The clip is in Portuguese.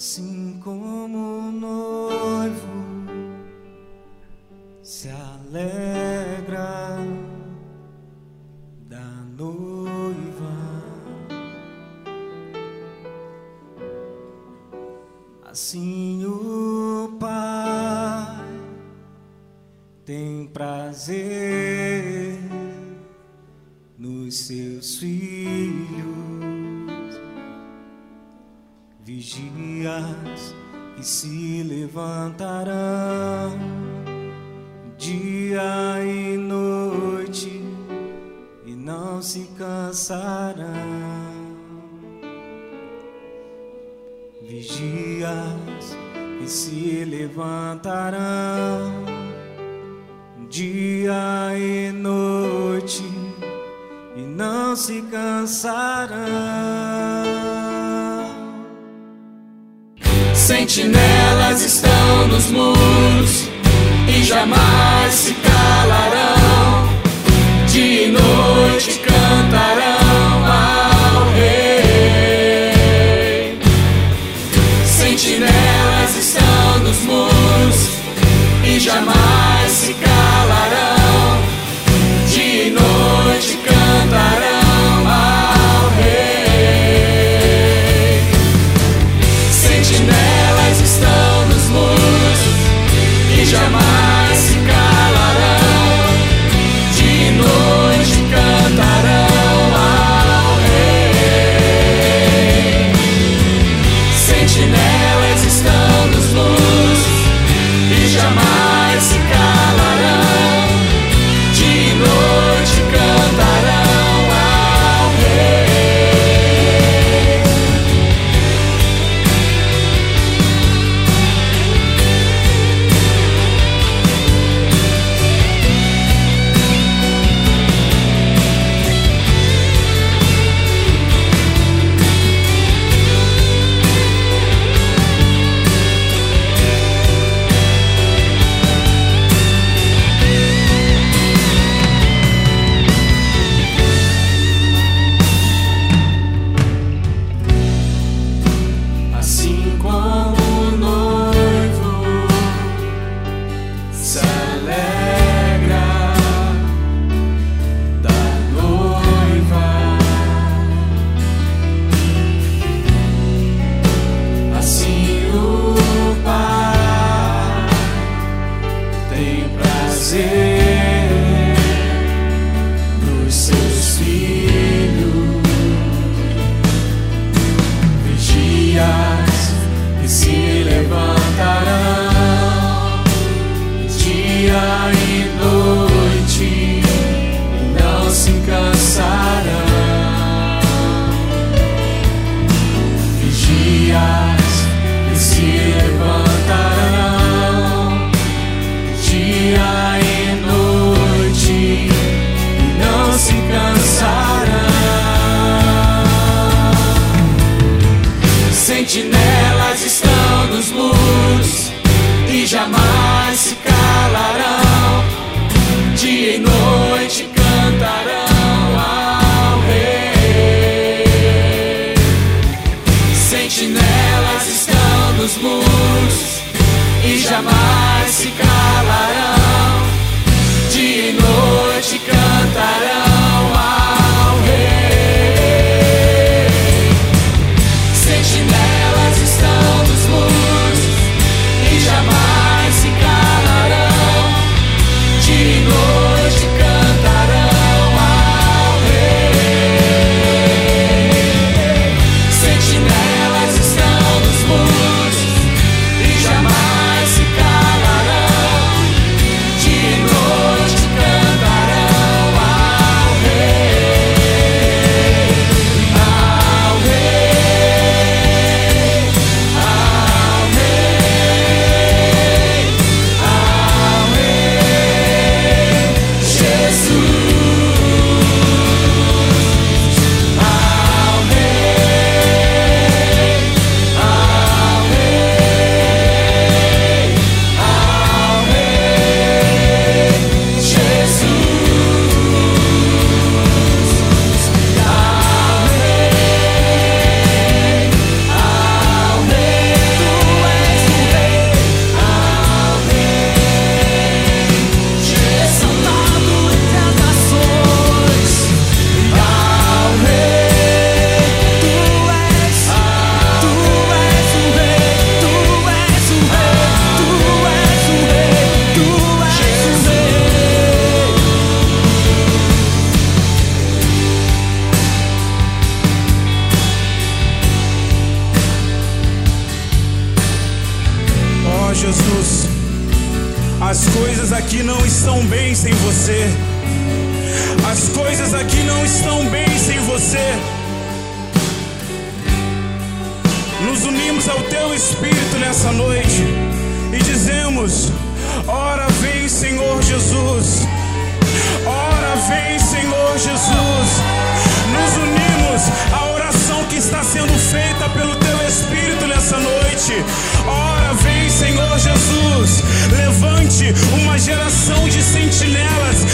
Assim como o noivo se alegra da noiva, assim o Pai tem prazer nos seus filhos vigias que se levantarão dia e noite e não se cansarão. Vigias que se levantarão dia e noite e não se cansarão. Sentinelas estão nos muros e jamais se calarão. prazer. e jamais se calaremos. Estão bem sem você. As coisas aqui não estão bem sem você. Nos unimos ao teu espírito nessa noite e dizemos: Ora vem, Senhor Jesus. Ora vem, Senhor Jesus. Nos unimos à oração que está sendo feita pelo teu espírito nessa noite. Ora vem, Senhor Jesus. Levante uma geração de sentinelas